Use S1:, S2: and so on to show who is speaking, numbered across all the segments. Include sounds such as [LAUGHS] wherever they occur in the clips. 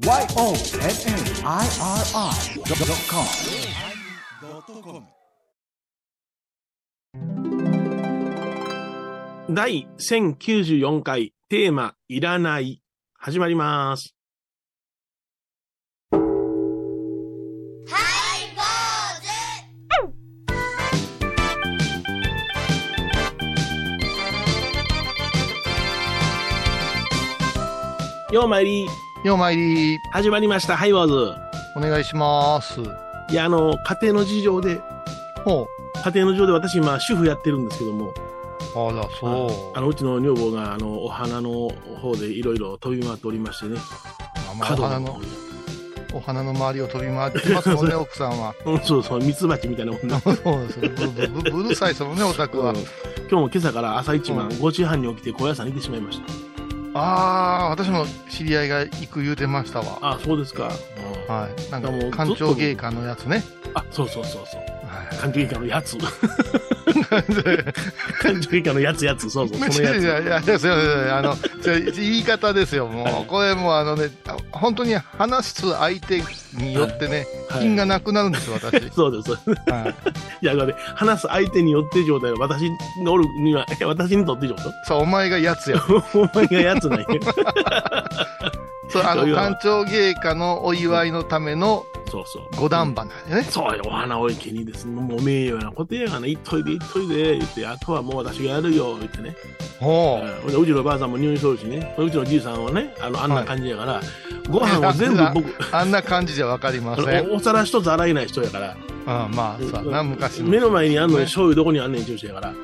S1: YONNIRI.com
S2: 第1094回テーマいらない始まります。ようまいり、
S3: ようまいり、
S2: 始まりました。ハイボーズ。
S3: お願いします。
S2: いや、あの、家庭の事情で、
S3: ほ
S2: 家庭の事情で私今主婦やってるんですけども、
S3: う。あら、そう。
S2: あの、うちの女房が、あの、お花の方でいろいろ飛び回っておりましてね、
S3: あまあ、お
S2: 角
S3: 花の、お花の周りを飛び回ってますもんね、[LAUGHS] 奥さんは。
S2: うん、そうそう、ミツバチみたいなもんね。[LAUGHS]
S3: そうですね。ブブブブルーサイズのね、お宅は。
S2: うん今日も今朝から朝一番
S3: うん
S2: 5時半に起きて高野山に行ってしまいました。
S3: ああ、私も知り合いが行く言うてましたわ。
S2: あ、そうですか。うん
S3: はい。なんか
S2: もう
S3: 官庁芸家のやつね。
S2: あ、そうそうそうそう。
S3: はい。
S2: 感情以下のやつ。感情以下のやつやつ、そうそう、そ
S3: い
S2: のやつ。
S3: やいやいや、すいません、あの、言い方ですよ、もう。
S2: はい
S3: これもうあのね、本当に話す相手によってね、
S2: はい
S3: 品がなくなるんですよ、私。[LAUGHS]
S2: そうです。
S3: はい。
S2: いや、ね、話す相手によって状態は私のおるには、え私にとって状態？
S3: そう、お前がやつや。[LAUGHS]
S2: お前がやつなんや。[LAUGHS]
S3: そう、あの官庁芸家のお祝いのための
S2: そうそう。
S3: 五段花でね。
S2: そうよ、お花を池にですね、もう名誉なことやがな、行っといで行っといで、言って、あとはもう私がやるよ、言ってね。
S3: ほ
S2: ううちのばあさんも入院しとるしね、うちのじいさんはね、あの、あんな感じやから、ご飯を全部僕、
S3: う。あんな感じじゃわかりま
S2: あ
S3: せん。
S2: のおお皿一つ洗えない人やから、
S3: うん、まあ、そうやな、昔の。
S2: 目の前にあんのに
S3: ね
S2: 醤油どこにあんねんっていう人やから、
S3: うん、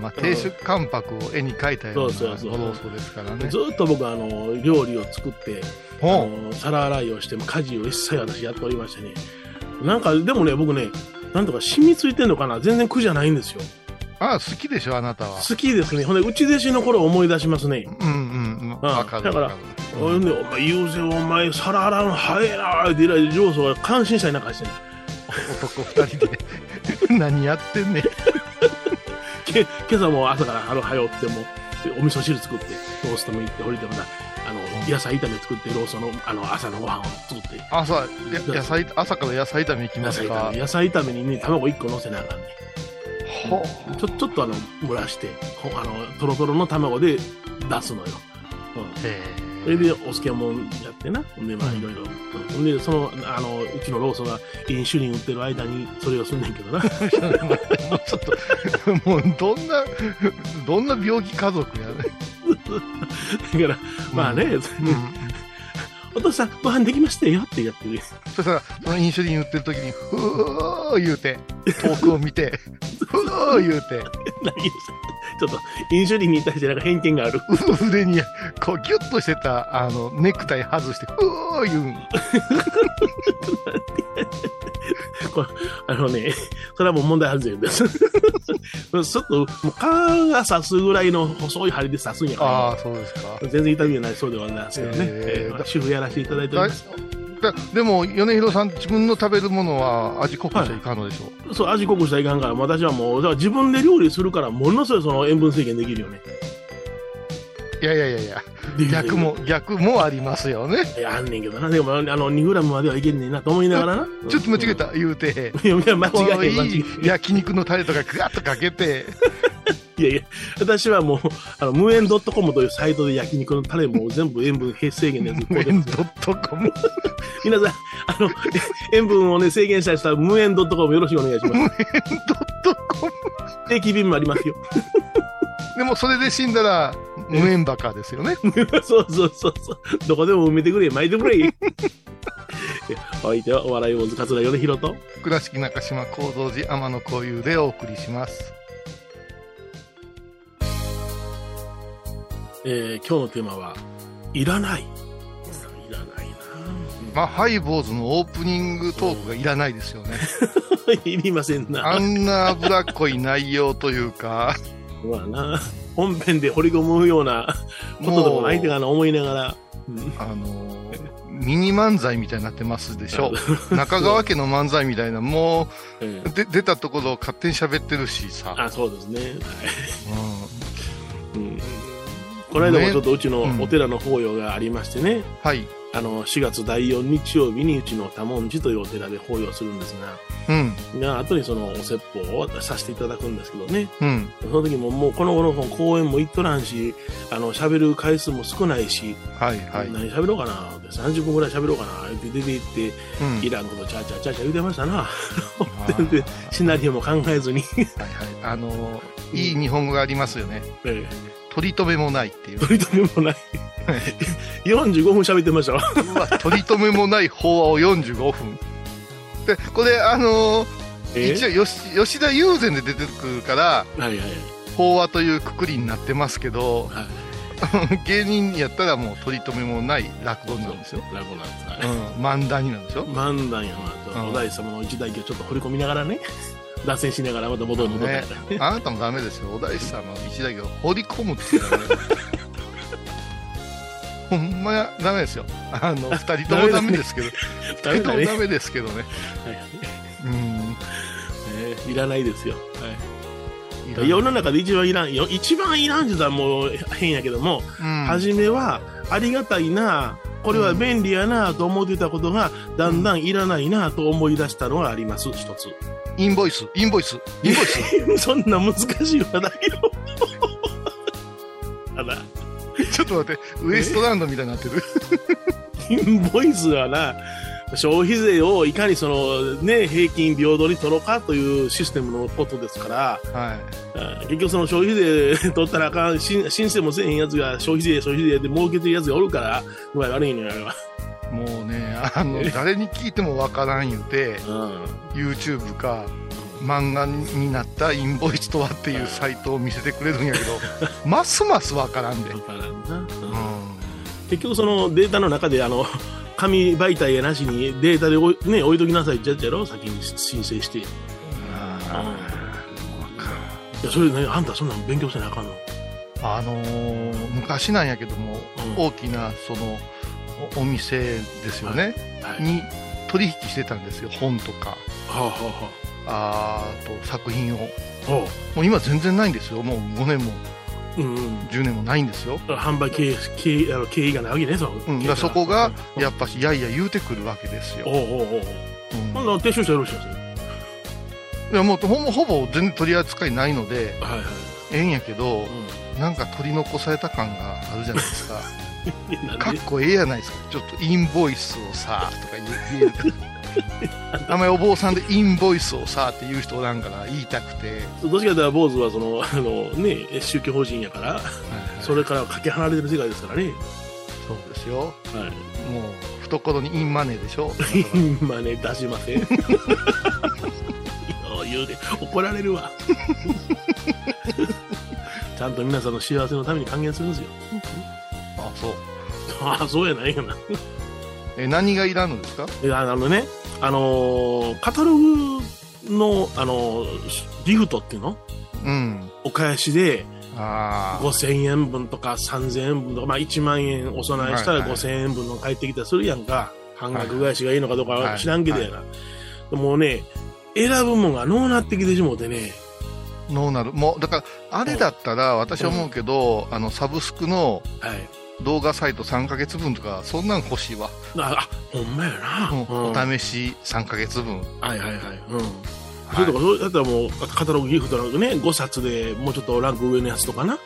S3: まあ、亭主関白を絵に描いたような
S2: そうそうそう
S3: ご老僧ですからね。
S2: ずっと僕あの、料理を作って、あ
S3: ほ
S2: の皿洗いをしても家事を一切私やっておりましてね。なんか、でもね、僕ね、なんとか染みついてんのかな？全然苦じゃないんですよ。
S3: う。ああ、好きでしょ、あなたは。
S2: 好きですね。ほんで、内弟子の頃を思い出しますね。
S3: うんうんうん。わかる
S2: だから
S3: わかる。
S2: ほんで、お前、言うぜ、お前、皿洗うの早いなーって、えらい上司が感心したりなんかしてね。
S3: 男二人で [LAUGHS] 何やってんねん。
S2: け今朝も朝からあの早起きてもお味噌汁作ってローストも行って降りてまたあの野菜炒め作ってローストのあの朝のご飯を作って。
S3: 朝、や野菜、朝から野菜炒め行き
S2: 野
S3: ますか。
S2: 野菜炒めにね卵1個乗せなあかんね
S3: ほ
S2: ちょちょっとあの蒸らしてほあのトロトロの卵で出すのよ、うん、
S3: へ
S2: それでお漬物やってなほんでまあいろいろほんでそのあのうちのローソンがインシュリン売ってる間にそれをすんねんけどな
S3: え。もうちょっと、もうどんな、どんな病気家族やね。
S2: だからまあね、
S3: うん。
S2: お父さんご飯できましたよってやってる
S3: そしたら、そのインシュリン打ってる時に、ふー言うて、遠くを見て、[LAUGHS] ふー言うて、
S2: 何ちょっと、インシュリンに対してなんか偏見がある。
S3: 腕に、こう、ギュッとしてた、あの、ネクタイ外して、ふー言うん。[LAUGHS]
S2: これあのね、それはもう問題外れです。ちょっと、もう皮が刺すぐらいの細い針で刺すんや
S3: ああ、
S2: か
S3: そうですか。
S2: ら。全然痛みがないそうではないですけどね。
S3: えー
S2: えー主婦やらせていただいております。
S3: だでも、米広さん、自分の食べるものは味濃くしちゃいかんのでしょ？う。
S2: そう、味濃くしたらいかんから、私はもう、だから自分で料理するから、ものすごいその塩分制限できるよね。
S3: いやいやいやいや、逆も、[LAUGHS] 逆もありますよね。
S2: いや、あんねんけどな。でも、あの、2グラムまではいけんねんなと思いながらな。
S3: ちょっと間違えた、言うて。
S2: いや、間違えへん、間違
S3: いい
S2: え
S3: 焼肉のタレとかガッとかけて、
S2: いやいや、私はもう、あの、無塩 .com というサイトで焼肉のタレも全部塩分制限のやつ
S3: メンドットコム？[LAUGHS]
S2: 皆さん、あの、塩分をね、制限したりしたら無塩 .com よろしくお願いします。
S3: ドットコム？
S2: 定期便もありますよ。
S3: でも、それで死んだら、無縁バカですよね。[LAUGHS]
S2: そうそうそうそう。どこでも埋めてくれ、巻いてくれ。[LAUGHS] お相手はお笑い坊主桂米宏と。
S3: 倉敷中島幸三寺天野幸雄でお送りします。
S2: えー、今日のテーマは、いらない。いらないな
S3: まあ、ハイボーズのオープニングトークがいらないですよね。[LAUGHS]
S2: いりませんな。
S3: あんな脂っこい内容というか、
S2: まあな。本編で掘り込むようなことでもないってかな思いながら。うん
S3: あのーミニ漫才みたいになってますでしょ。[LAUGHS] 中川家の漫才みたいな、も
S2: え
S3: う、で出たところを勝手に喋ってるしさ。
S2: あ、そうですね。はい
S3: うん
S2: うんこの間もちょっとうちのお寺の法要がありましてね、
S3: はい。
S2: あの、4月第4日曜日にうちの多文字というお寺で法要するんです
S3: うん。
S2: が、が後にそのお説法をさせていただくんですけどね。
S3: うん。
S2: その時ももうこの頃の公演も行っとらんし、あの、喋る回数も少ないし、
S3: はいはい。
S2: 何喋ろうかな？って、30分ぐらい喋ろうかな？って出て行って、
S3: うん。
S2: いらんことチャーチャーチャーチャー言うてましたな。全然 [LAUGHS] シナリオも考えずに。
S3: はいはい。あのーいい日本語がありますよね。[LAUGHS]
S2: ええ
S3: 取り留めもないっていう。
S2: 取り留めもない。45分喋ってましたわ。
S3: うわ、取り留めもない法話を45分。で、これ、あのー
S2: え？
S3: 一応吉、吉田友禅で出てくるから、
S2: はいはい
S3: 法話というくくりになってますけど、
S2: はい。[LAUGHS]
S3: 芸人やったらもう取り留めもない落語なんですよ。
S2: 落語なんですか
S3: うん。漫談になんでしょ
S2: 漫談やな
S3: うん
S2: と、お大師様の一代記をちょっと掘り込みながらね、脱線しながらまた戻る戻って
S3: ねあなたもダメですよ。お大師さんの一だけを掘り込むっていうのはね [LAUGHS] ほんまやダメですよ。あの、二人ともダメですけど、
S2: ダメだね。
S3: 二人ともダメですけどね。
S2: はい
S3: うん。
S2: えーいらないですよ。はい、
S3: い
S2: 世の中で一番いらん、よ一番いらんって言ったらもう変やけども、
S3: うん
S2: 初めはありがたいな、これは便利やなと思ってたことが、だんだんいらないなと思い出したのがあります、一つ。
S3: インボイス、インボイス、インボイス。[LAUGHS]
S2: そんな難しい話題を。[LAUGHS] あら、
S3: ちょっと待って、ウエストランドみたいになってる。
S2: インボイスはな、消費税をいかにそのね、平均平等に取ろうかというシステムのことですから、
S3: はい。
S2: あ結局その消費税取ったらあかん、申申請もせえへんやつが消費税、消費税で儲けてるやつがおるから、具合悪いのよ、あれは。
S3: もうね、あの、誰に聞いてもわからん言うて、
S2: うん。
S3: YouTube か、漫画になったインボイスとはっていうサイトを見せてくれるんやけど、[LAUGHS] ますますわからんで。
S2: わからんな。うん
S3: うん。
S2: 結局そのデータの中であの紙媒体やなしにデータでおい,、ね、置いときなさいってやつやろ？先に申請して。い
S3: あ
S2: やそれねあんたそんなん勉強せなあかんの？
S3: あのー昔なんやけども、
S2: うん。
S3: 大きなそのおお店ですよね、
S2: はい。
S3: に取引してたんですよ本とか。
S2: はあは
S3: あーあと作品を。
S2: あはあは
S3: もう今全然ないんですよもう5年も10年もないんですよ、
S2: 販売経営経営あの経営がないわけねその
S3: うん、だそこがやっぱしやいや言うてくるわけですよ、
S2: おうおうおう。
S3: うん。
S2: ほんなら撤収したらよろしいです？よ
S3: いやもうほぼほぼ全然取り扱いないので
S2: はいはい、
S3: ええんやけど
S2: う
S3: なんか取り残された感があるじゃないですか。[LAUGHS] かっこええやないですか。ちょっとインボイスをさとか言う言うあんまりお坊さんでインボイスをさって言う人おらんから言いたくて、
S2: どっちかというと坊主はその [LAUGHS] あのね宗教法人やからそれからかけ離れてる世界ですからね
S3: そうですよ
S2: はい
S3: もう懐にインマネーでしょ
S2: 今ね、出しません。言うで、怒られるわ。[LAUGHS] ちゃんと皆さんの幸せのために還元するんですよ。
S3: あそう
S2: あ [LAUGHS] あ、そうやないかな。
S3: え何がいらんのですか？
S2: あのね、あのーカタログの、あのーギフトっていうの？
S3: うん。
S2: お返しで
S3: ああ
S2: 5000円分とか3000円分とか、まあ1万円お供えしたら
S3: はいはい
S2: 5000円分の返ってきたりするやんか。半額返しがいいのかどうか
S3: は
S2: はい知らんけどやな。でもうね、選ぶもんがのうなってきてしもうてね、
S3: のうなる。もうだからあれだったら私は思うけど、あのサブスクの
S2: はい。
S3: 動画サイト3ヶ月分とかそんなん欲しいわ、
S2: あ、あほんまやな。
S3: うん
S2: うん
S3: お試し3ヶ月分
S2: はいはいはい。うん。それとか、そうだったらもう、カタログギフトなんかね、5冊でもうちょっとランク上のやつとかな。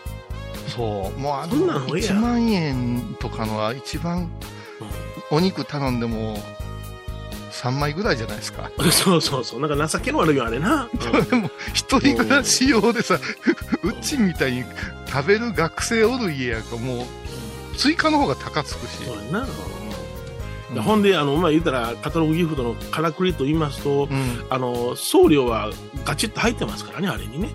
S3: そうもうあ
S2: そんな
S3: の
S2: のええやん
S3: 1万円とかのは一番お肉頼んでも3枚ぐらいじゃないですか [LAUGHS]
S2: そうそうそう。なんか情けの悪いよ、あれな。
S3: でも一人暮らし用でさうちみたいに食べる学生おる家やからもう追加の方が高つくし、
S2: そうやな。
S3: うん
S2: ほんで、あの、まあ、言ったら、カタログギフトのからくりと言いますと、
S3: うん
S2: あの、送料はガチッと入ってますからね、あれにね。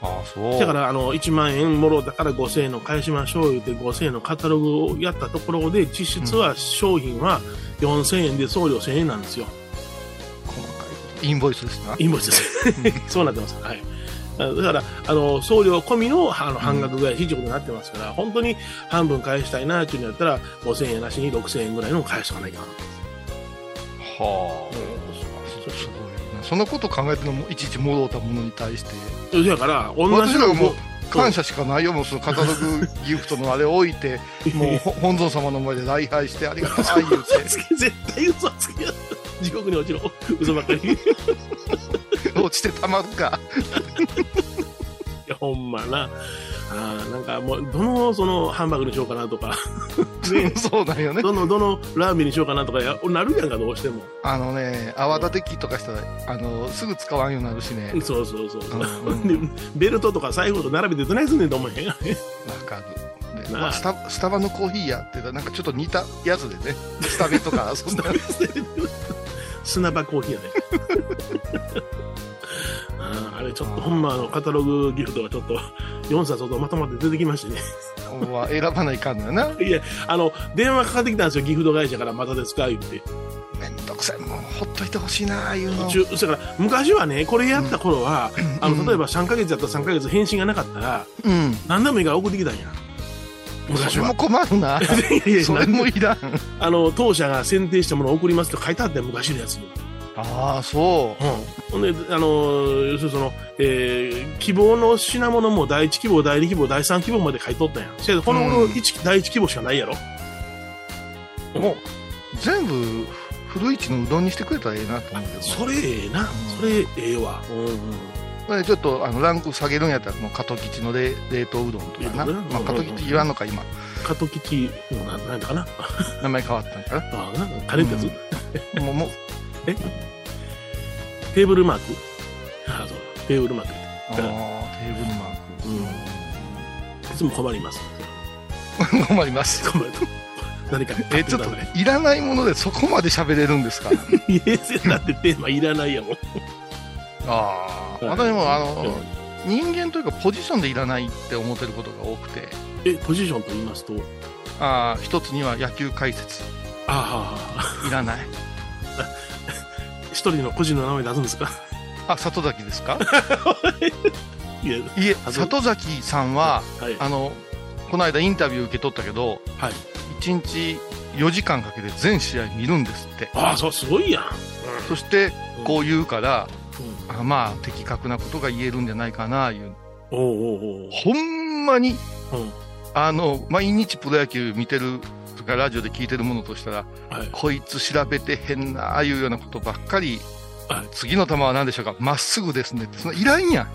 S3: ああそう
S2: だから、あの、1万円もろだから5000円の返しましょう言って5000円のカタログをやったところで、実質は商品は4000円で送料1000円なんですよ。
S3: 細かいことインボイスですな
S2: インボイスです。[LAUGHS] そうなってます。はい。だから、あの、送料込みのあの半額ぐらいということになってますから、本当に半分返したいなっていうのやったら、5000円なしに6000円ぐらいの返しとかないかな。
S3: はあ、すごいなそのこと考えてるのもいちいち戻ったものに対して
S2: そやから、同じの
S3: 私らがもう感謝しかないよ、もうそのカタログギフトのあれ置いて、[LAUGHS] もうほ本尊様の前で礼拝してありがとう言うて、[LAUGHS]
S2: 絶対嘘つきや。地獄に落ちろ。嘘ばっかり。い [LAUGHS]
S3: 落ちてたまるか。
S2: や、ほんまな。あーなんかもう、どの、その、ハンバーグにしようかなとか、ね [LAUGHS]
S3: そうなんよね。
S2: どの、どのラーメンにしようかなとかや、なるやんか、どうしても。
S3: あのね、泡立て器とかしたら、あの、すぐ使わんようになるしね。
S2: そうそうそうそう。
S3: うん
S2: でベルトとか財布と並べてどないすんねんと思えへんがね。
S3: わかる。まあ、スタスタバのコーヒーやってなんかちょっと似たやつでね、スタベとか遊んだ
S2: 砂場コーヒーやで。あーあれちょっとほんまあのカタログギフトがちょっと4冊ほどまとまって出てきましてね。
S3: は選ばないかんのよな。[LAUGHS]
S2: いや、あの、電話かかってきたんですよ、ギフト会社からまたですか言って。
S3: めんどくさい。もうほっといてほしいな、ああいうの。
S2: 中それから昔はね、これやった頃は、あ
S3: うん
S2: の、例えば3ヶ月やったら3ヶ月返信がなかったら、
S3: うん。
S2: 何でもいいから送ってきたんや。昔は
S3: それも。困るな。[LAUGHS]
S2: いやいや
S3: それもいらん。
S2: あの、当社が選定したものを送りますって書いてあったよ、昔のやつに。
S3: ああ、そ
S2: うん。ほんで、あの、要するにその、えー希望の品物も第1希望、第2希望、第3希望まで書いとったんや。せやでこの頃、
S3: うん
S2: 一第1希望しかないやろ。
S3: う。もう、全部、古市のうどんにしてくれたらええなと思うけど。
S2: それええな。それええわ。うんうん。
S3: ちょっとあのランク下げるんやったら、もう加藤吉の冷冷凍うどんとかな。まあ、加藤吉言わんのか、今。
S2: 加藤吉のな、なんだかな。
S3: 名前変わったんかな。[LAUGHS]
S2: ああ、なカレーってやつ、
S3: もう、もう、
S2: テーブルマーク？ああ、そう。テーブルマーク。
S3: あーテーブルマ
S2: うん。いつも困ります。
S3: ーク。困ります。
S2: 困る。何か
S3: え、ちょっと
S2: ね。
S3: いらないものでそこまで喋れるんですか？[LAUGHS]
S2: いや、だってテーマいらないやもん。
S3: ああ。
S2: はい
S3: 私もあの、
S2: うん
S3: 人間というかポジションでいらないって思ってることが多くて、
S2: え、ポジションと言いますと、
S3: ああ、一つには野球解説。
S2: ああ。
S3: いらない。
S2: 一人の個人の名前出すんですか？
S3: あ、里崎ですか？[LAUGHS]
S2: い
S3: え、里崎さんは、
S2: はい。
S3: あの、この間インタビュー受け取ったけど、
S2: はい。
S3: 1日4時間かけて全試合見るんですって。
S2: ああ、そう、すごいやん。
S3: そして、こう言うから、
S2: うん。
S3: あまあ、的確なことが言えるんじゃないかな、いう。
S2: おうおうおう
S3: ほんまに、
S2: うん。
S3: あの、毎日プロ野球見てるとか、ラジオで聞いてるものとしたら、
S2: はい。
S3: こいつ調べてへんな、ああいうようなことばっかり、
S2: はい
S3: 次の球は何でしょうか、まっすぐですねって、そのいらんやん。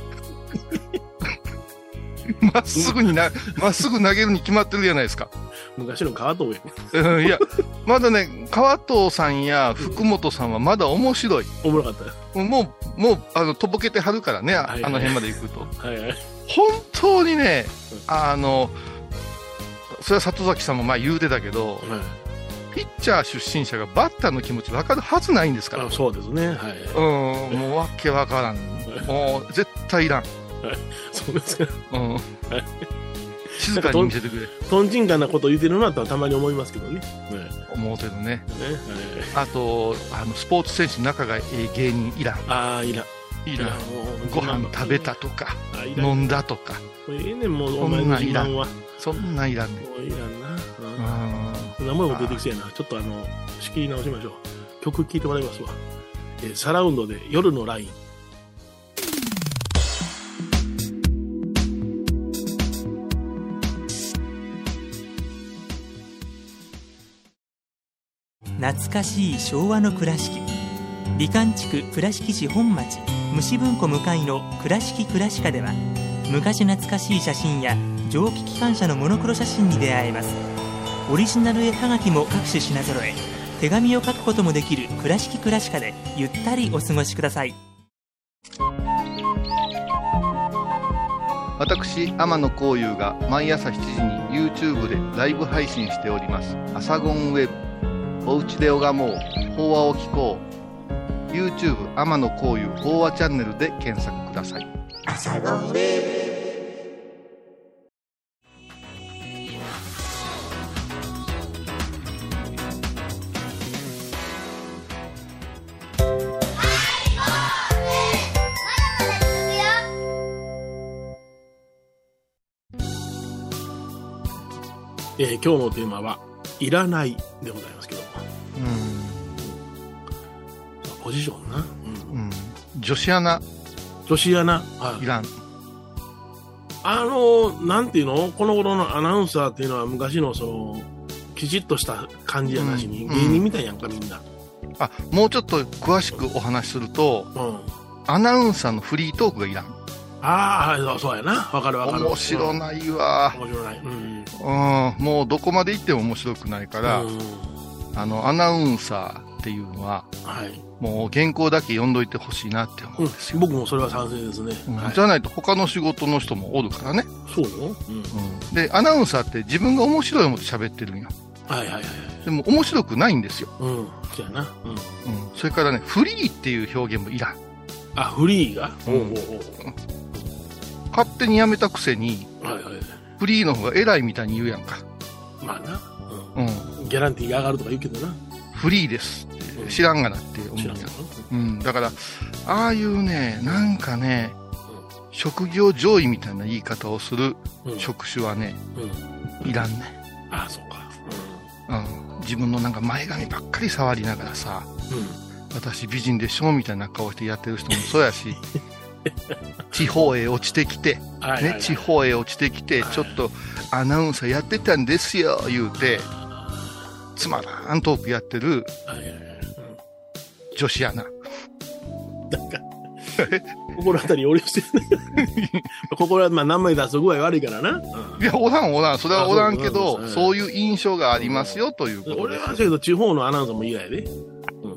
S3: [LAUGHS] まっすぐにな、まっすぐ投げるに決まってるじゃないですか。
S2: 昔の川藤や。
S3: うん、いや、まだね、川藤さんや福本さんはまだ面白い。
S2: おもろかったよ。
S3: もう、もう、あの、とぼけてはるからね、あ
S2: はい
S3: あの辺まで行くと。
S2: はいはい。
S3: 本当にね、あの、それは里崎さんもまあ言うてたけど、
S2: はい
S3: ピッチャー出身者がバッターの気持ち分かるはずないんですから。
S2: あそうですね。はい。
S3: うん、もうわけわからん。[LAUGHS] もう絶対いらん。
S2: そうですか。
S3: うん。静かに見せてくれ。
S2: とんちんかんなこと言ってるなとはたまに思いますけどね。ね
S3: 思うてるね。
S2: ねはい
S3: あと、あの、スポーツ選手の仲がええ芸人いらん。
S2: ああ、いらん。
S3: いらん。ご飯食べたとか、飲んだとか、
S2: ええねん、もう、お前の
S3: なんいらん
S2: 自慢は。も
S3: そんなんいらんねん。
S2: ういらんな。
S3: う
S2: うん。名前も出てきそうやな。ちょっとあの、仕切り直しましょう。曲聴いてもらいますわ。えーサラウンドで夜のライン。
S1: 懐かしい昭和の倉敷美観地区倉敷市本町虫文庫向かいの「倉敷倉歯科」では昔懐かしい写真や蒸気機関車のモノクロ写真に出会えますオリジナル絵はがきも各種品揃え手紙を書くこともできる「倉敷倉歯科」でゆったりお過ごしください
S3: 私、天野幸雄が毎朝7時に YouTube でライブ配信しております。アサゴンウェブ。おうちで拝もう。法話を聞こう。YouTube 天野幸雄法話チャンネルで検索ください。
S2: えー今日のテーマは、いらないでございますけども。ポジションな。うん
S3: うん。うん。女子アナ
S2: 女子アナ、はい
S3: いらん。
S2: あの、なんていうの？この頃のアナウンサーっていうのは昔のその、きちっとした感じやなしに、
S3: うん
S2: 芸人みたいやんか、みんな。
S3: あ、もうちょっと詳しくお話しすると、
S2: うん。
S3: アナウンサーのフリートークがいらん。
S2: ああ、はい、そうやな。わかるわかる。
S3: 面白
S2: い。
S3: ないわ。
S2: 面白ない。うん。
S3: うん、もうどこまで行っても面白くないから、
S2: うん
S3: あの、アナウンサーっていうのは、
S2: はい。
S3: もう原稿だけ読んどいてほしいなって思
S2: う
S3: うんですよ。
S2: 僕もそれは賛成ですね。
S3: じゃないと他の仕事の人もおるからね。
S2: そう？よ。うん。
S3: うんで、アナウンサーって自分が面白い思って喋ってるんよ。
S2: はいはいはいはい。
S3: でも面白くないんですよ。
S2: うん。そうやな。うん。
S3: うん。それからね、フリーっていう表現もいらん。
S2: あ、フリーが？
S3: うん
S2: おうおう
S3: 勝手にやめたくせに、
S2: はいはい。
S3: フリーの方が偉いみたいに言うやんか。
S2: まあな。
S3: うん。
S2: うん。ギャランティーが上がるとか言うけどな。
S3: フリーですって知らんがなって思うんや
S2: ん。
S3: うん。だから、ああいうね、なんかね、職業上位みたいな言い方をする
S2: うん。うん。
S3: 職種はね、
S2: うん。
S3: いらんね。
S2: ああ、そうか。
S3: うん。自分のなんか前髪ばっかり触りながらさ、
S2: うん。うん。
S3: 私美人でしょみたいな顔してやってる人もそうやし、[LAUGHS] [LAUGHS] 地方へ落ちてきて、ね地方へ落ちてきて、ちょっとアナウンサーやってたんですよ、言うて、つまらんトークやってる。女子アナ。
S2: うん。なんか、[LAUGHS] 心当たり俺してるね。[LAUGHS] ここは、まあ、名前出す具合悪いからな。うん
S3: いや、おらんおらん、それはおらんけ
S2: あ
S3: ど、
S2: そう
S3: いう印象がありますよ、ということで
S2: 俺はだけど地方のアナウンサーも嫌やで。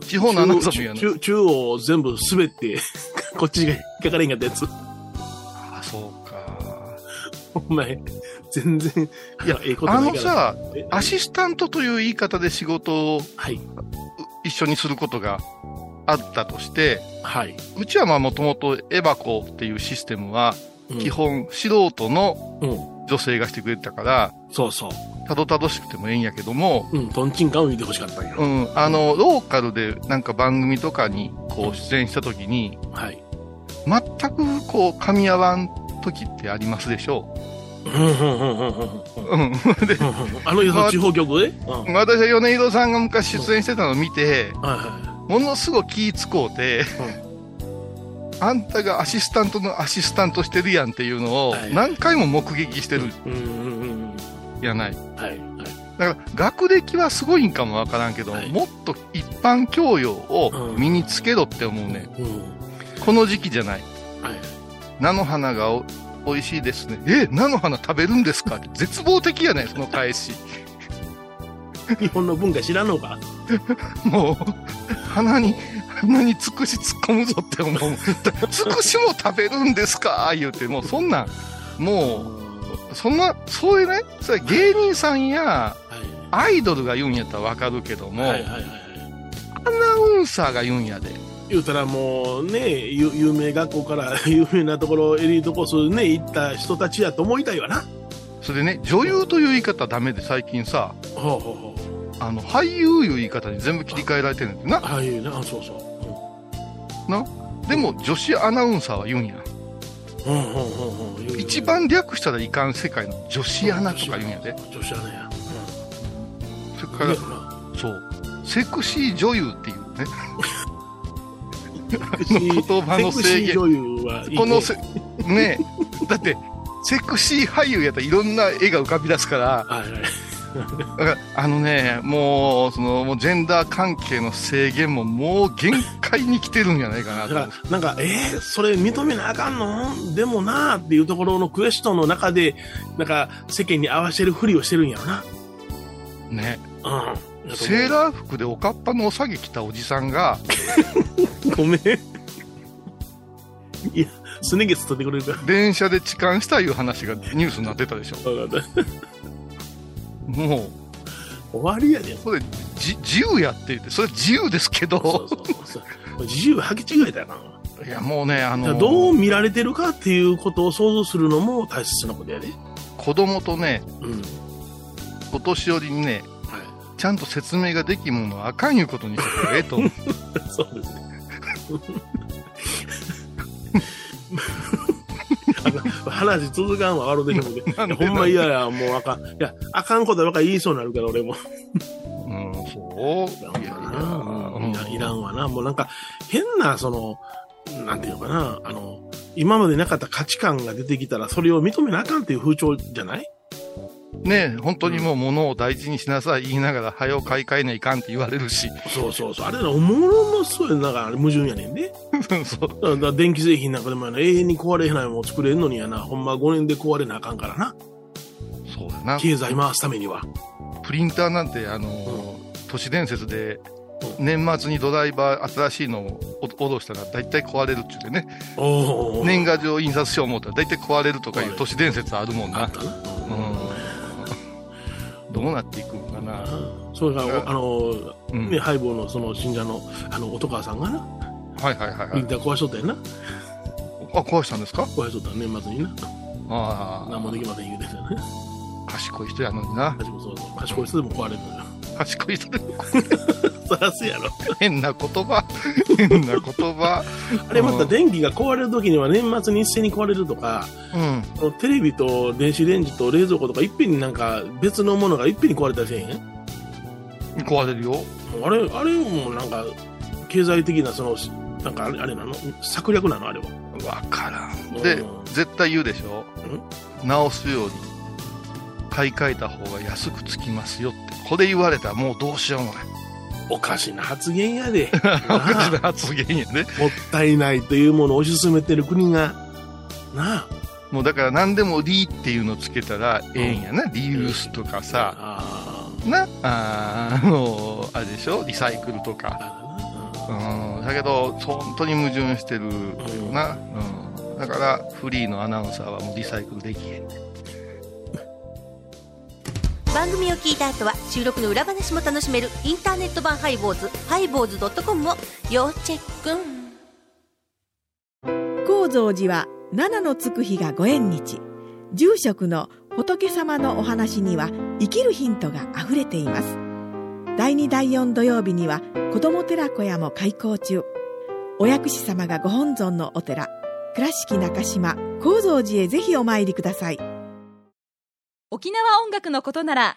S2: うん
S3: 地方のアナウンサーも嫌な
S2: 中中央全部滑って、[LAUGHS] こっちが引っかかれんかったやつ。
S3: あ、そうか。
S2: お前、全然、
S3: いや
S2: ええこと
S3: あ
S2: ないから。
S3: のさ、
S2: え
S3: アシスタントという言い方で仕事を
S2: はい。
S3: 一緒にすることがあったとして、
S2: はい。
S3: うちはまあもともとエバコっていうシステムは、
S2: うん
S3: 基本素人の
S2: うん。
S3: 女性がしてくれてたから、
S2: そうそう。
S3: たどたどしくてもええんやけども、
S2: うん、トンチンカンを言ってほしかったんや。
S3: うん、あの、ローカルでなんか番組とかにこう出演した時に、
S2: はい。
S3: 全くこう噛み合わん時ってありますでしょ
S2: うん、うん、うん、うん、うん。うん
S3: う。うん。で、[LAUGHS]
S2: あの、地方局で？うん。はい
S3: 私は米広さんが昔出演してたのを見て、
S2: は
S3: ものすごい気使うて、あんたがアシスタントのアシスタントしてるやんっていうのを
S2: はい
S3: 何回も目撃してる
S2: い。うん、うん、うん。
S3: やない。
S2: はい。はい。
S3: だから学歴はすごいんかもわからんけど、
S2: はい
S3: もっと一般教養を
S2: うん
S3: 身につけろって思うね。
S2: うん。
S3: この時期じゃない。
S2: はい。
S3: 菜の花がお美味しいですね。え、菜の花食べるんですか？[LAUGHS] 絶望的やねその返し。
S2: 日本の文化知らんのか？[LAUGHS]
S3: もう、鼻に、鼻につくし突っ込むぞって思う。[LAUGHS] つくしも食べるんですか？言うて、もうそんなん、もう、そんな、そういうね、それ芸人さんや
S2: は
S3: アイドルが言うんやったらわかるけど
S2: い。
S3: も、
S2: はいはいはいはい。
S3: アナウンサーが言うんやで。
S2: 言うたらもうね、有有名学校から [LAUGHS] 有名なところ、エリートコースね、行った人たちやと思いたいわな。
S3: それでね、女優という言い方はダメで最近さ、
S2: ほうほうほ
S3: あの、俳優いう言い方に全部切り替えられてるんだよ
S2: う。ああいうな、あそうそ
S3: な？でも女子アナウンサーは言うんや。一番略したらいかん世界の女子アナとか言うんやで。
S2: 女子アナや。うん。
S3: それから、そう。セクシー女優っていうね。
S2: 言
S3: 言葉の制限このせ、ねだって、セクシー俳優やったらいろんな絵が浮かび出すから、
S2: はいはい。
S3: あのね、もう、その、もうジェンダー関係の制限ももう限界に来てるんじゃないかなと思う。
S2: だから、なんか、えー、それ認めなあかんの？でもなあっていうところのクエスチョンの中で、なんか、世間に合わせるふりをしてるんやろな。
S3: ね。
S2: うん。
S3: セーラー服でおかっぱのお下げ着たおじさんが、[LAUGHS]
S2: ごめん。いや、すね毛つ取ってくれるか
S3: 電車で痴漢したいう話がニュースになってたでしょ。もう、
S2: 終わりやで。
S3: それ、じ、自由やって言って、それ自由ですけど。
S2: 自由履き違えたよな。
S3: いや、もうね、あの、
S2: どう見られてるかっていうことを想像するのも大切なことやで。
S3: 子供とね、
S2: うん。
S3: お年寄りにね、
S2: はい。
S3: ちゃんと説明ができんものはあかんいうことにしてくれ、ええと。[LAUGHS]
S2: そうですね。[LAUGHS] 話続かんわ、悪でしょうけど。[LAUGHS]
S3: なんで
S2: ほんま嫌や、もうあかん。いや、あかんことばっかり言いそうになるから、俺も。
S3: うん、そう？いやいや、
S2: うんいらいらんわな。もうなんか、変な、その、なんていうのかな、あの、今までなかった価値観が出てきたら、それを認めなあかんっていう風潮じゃない？
S3: ね本当にもう物を大事にしなさい言いながら、早う買い替えないかんって言われるし。
S2: そうそうそう。あれな、おもろのそうやなんかあれ矛盾やねんで。
S3: そう。
S2: だ電気製品なんかでもやな、永遠に壊れへんないもん作れんのにやな、ほんま5年で壊れなあかんからな。
S3: そうやな。
S2: 経済回すためには。
S3: プリンターなんて、あのー、都市伝説で、年末にドライバー新しいのを脅したら大体壊れるって言ってね。年賀状印刷しよう思ったら大体壊れるとかいう都市伝説あるもんな。うん。どうなっていくんかな。
S2: それから、あの、
S3: うん
S2: ね、ハイボーのその信者の、あの、音川さんがな、
S3: はいはいはいはい。
S2: プリンター壊しとったやんな。
S3: あ、壊したんですか？
S2: 壊しとった年末にな。
S3: あ
S2: 何もできません言うてたよね。
S3: あ、賢い人やのにな。
S2: 賢い人でも壊れるのよ。
S3: 賢い人でも
S2: そらすやろ。
S3: 変な言葉。[LAUGHS] 変な言葉。
S2: あれまた電気が壊れる時には年末に一斉に壊れるとか、
S3: うん。
S2: テレビと電子レンジと冷蔵庫とかいっぺんになんか別のものがいっぺんに壊れたりせえへん？
S3: 壊れるよ。
S2: あれ、あれもなんか、経済的なその、なんかあれあれなの？策略なの？あれは。
S3: わからん。で
S2: うん、
S3: 絶対言うでしょ？直すように。買い替えた方が安くつきますよって。これ言われたらもうどうしようもない。
S2: おかしな発言やで。[LAUGHS]
S3: おかし
S2: な
S3: な発言やね。
S2: もったいないというものを推し進めてる国が、なあ。
S3: もうだから何でもリーっていうのつけたらええんやな。リユースとかさ。
S2: あ
S3: な、あの、あれでしょ？リサイクルと
S2: あ、
S3: か。うん。だけど、本当に矛盾してる
S2: うん
S3: な。うん。だから、フリーのアナウンサーはもうリサイクルできへん。
S4: 番組を聞いた後は収録の裏話も楽しめるインターネット版ハイボーズハイボーズドットコムを要チェック。
S5: 高蔵寺は七のつく日がご縁日。住職の仏様のお話には生きるヒントがあふれています。第2第4土曜日には子ども寺小屋も開校中。お薬師様がご本尊のお寺倉敷中島・高蔵寺へぜひお参りください。
S6: 沖縄音楽のことなら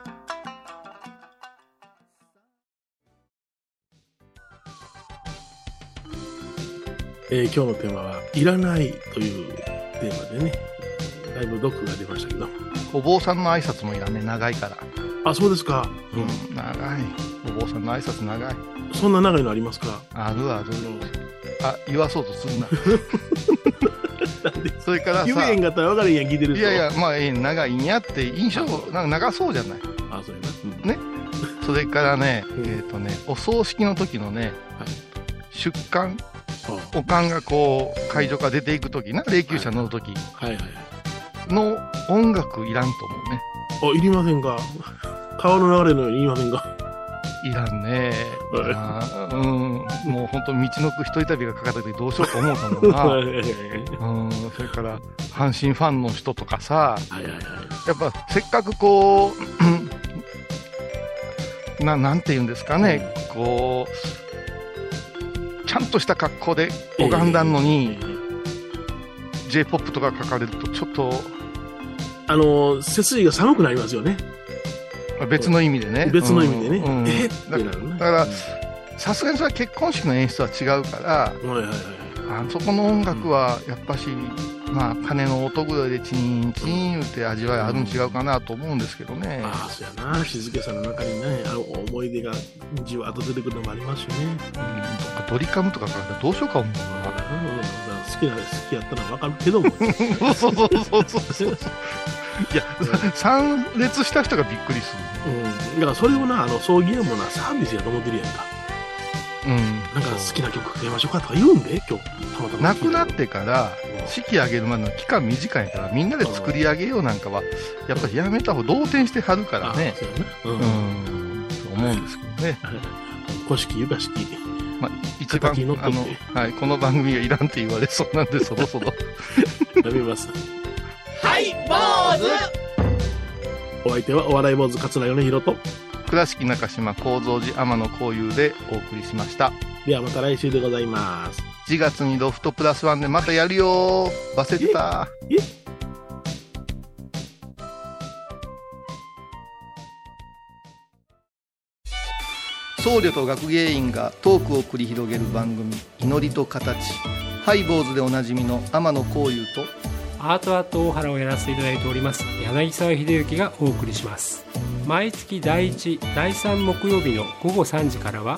S2: えー今日のテーマは、いらないというテーマでね、だいぶ毒が出ましたけど。
S3: お坊さんの挨拶もいらんね。長いから。
S2: あ、そうですか。
S3: うん。長い。お坊さんの挨拶長い。
S2: そんな長いのありますか？
S3: あるある。あ、言わそうとするな。[LAUGHS] それからさ、
S2: 言えへんかったら分かれへんやん、聞いてる人。
S3: いやいや、まあ、ええ長いんやって印象、なんか長そうじゃない。
S2: あ、そうやな。
S3: それからね、
S2: うん
S3: えっ、とね、お葬式の時のね、
S2: はい
S3: 出棺、
S2: あ
S3: おかんがこう、会場から出ていく時な、霊柩車乗る時
S2: はいはいはい。
S3: の音楽いらんと思うね。
S2: あ、いりませんか？川の流れのようにいりませんか？
S3: いらんね。
S2: はい
S3: あーうん。もう本当道のく一人旅がかかった時どうしようと思うたもんな。[LAUGHS]
S2: はいはいはい
S3: うん。それから、阪神ファンの人とかさ、
S2: はいはいはい。
S3: やっぱせっかくこう、う [CLEARS THROAT] んな、なんて言うんですかね、こう、ちゃんとした格好で拝んだのに、J-POP とか書かれるとちょっと
S2: あの、背筋が寒くなりますよね。
S3: 別の意味でね。
S2: 別の意味でね。
S3: うんうん
S2: えってなるね。
S3: だからさすがにそれは結婚式の演出は違うから、
S2: うんはいはいはい。
S3: あそこの音楽はやっぱし、まあ、鐘の音ぐらいでチーンチーン言うて味わいあるん違うかなと思うんですけどね。
S2: ああ、そうやな。静けさの中にね、あの思い出がじわっと出てくるのもありますしね。
S3: うんとかドリカムとか書からどうしようか思う
S2: あ
S3: な。
S2: 好きな、好きやったのはわかるけども。
S3: そ [LAUGHS] うそうそうそうそう。いや、参列した人がびっくりす
S2: うん。だからそれをな、あの、葬儀屋もな、サービスやと思ってるやんか。
S3: る。うん。
S2: なんか好きな曲かけましょうかとか言うんで、今日。たまたま
S3: 亡。くなってから、式挙げるまでの期間短いから、みんなで作り上げようなんかは、やっぱりやめた方が動転してはるからね
S2: う
S3: んん。と思うんですけどね。
S2: 古式、床式。
S3: まあ、一番あの、はい、この番組がいらんって言われそうなんで、そろそろ。[LAUGHS]
S2: やめます。はい、坊主お相手はお笑い坊主桂米宏と、
S3: 倉敷中島幸三寺天野幸雄でお送りしました
S2: ではまた来週でございます。
S3: 4月にロフトプラスワンでまたやるよ。忘れてた
S2: え
S3: 僧侶と学芸員がトークを繰り広げる番組「祈りと形」ハイ坊主でおなじみの天野幸雄と
S7: アートアート大原をやらせていただいております柳沢秀幸がお送りします。毎月第1第3木曜日の午後3時からは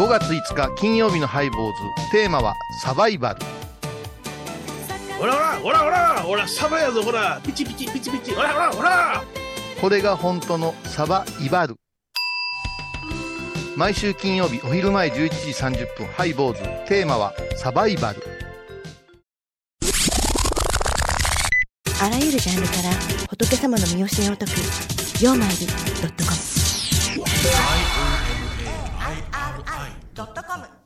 S3: 5月5日金曜日のハイボーズ。テーマはサバイバル。
S2: ほらほらほらほらほらサバやぞほら。ピチピチピチピチ。ほらほらほら。
S3: これが本当のサバイバル。毎週金曜日お昼前11時30分ハイボーズ。テーマはサバイバル。
S4: あらゆるジャンルから仏様の身教えを解く「曜マイルドットコム」ドットコム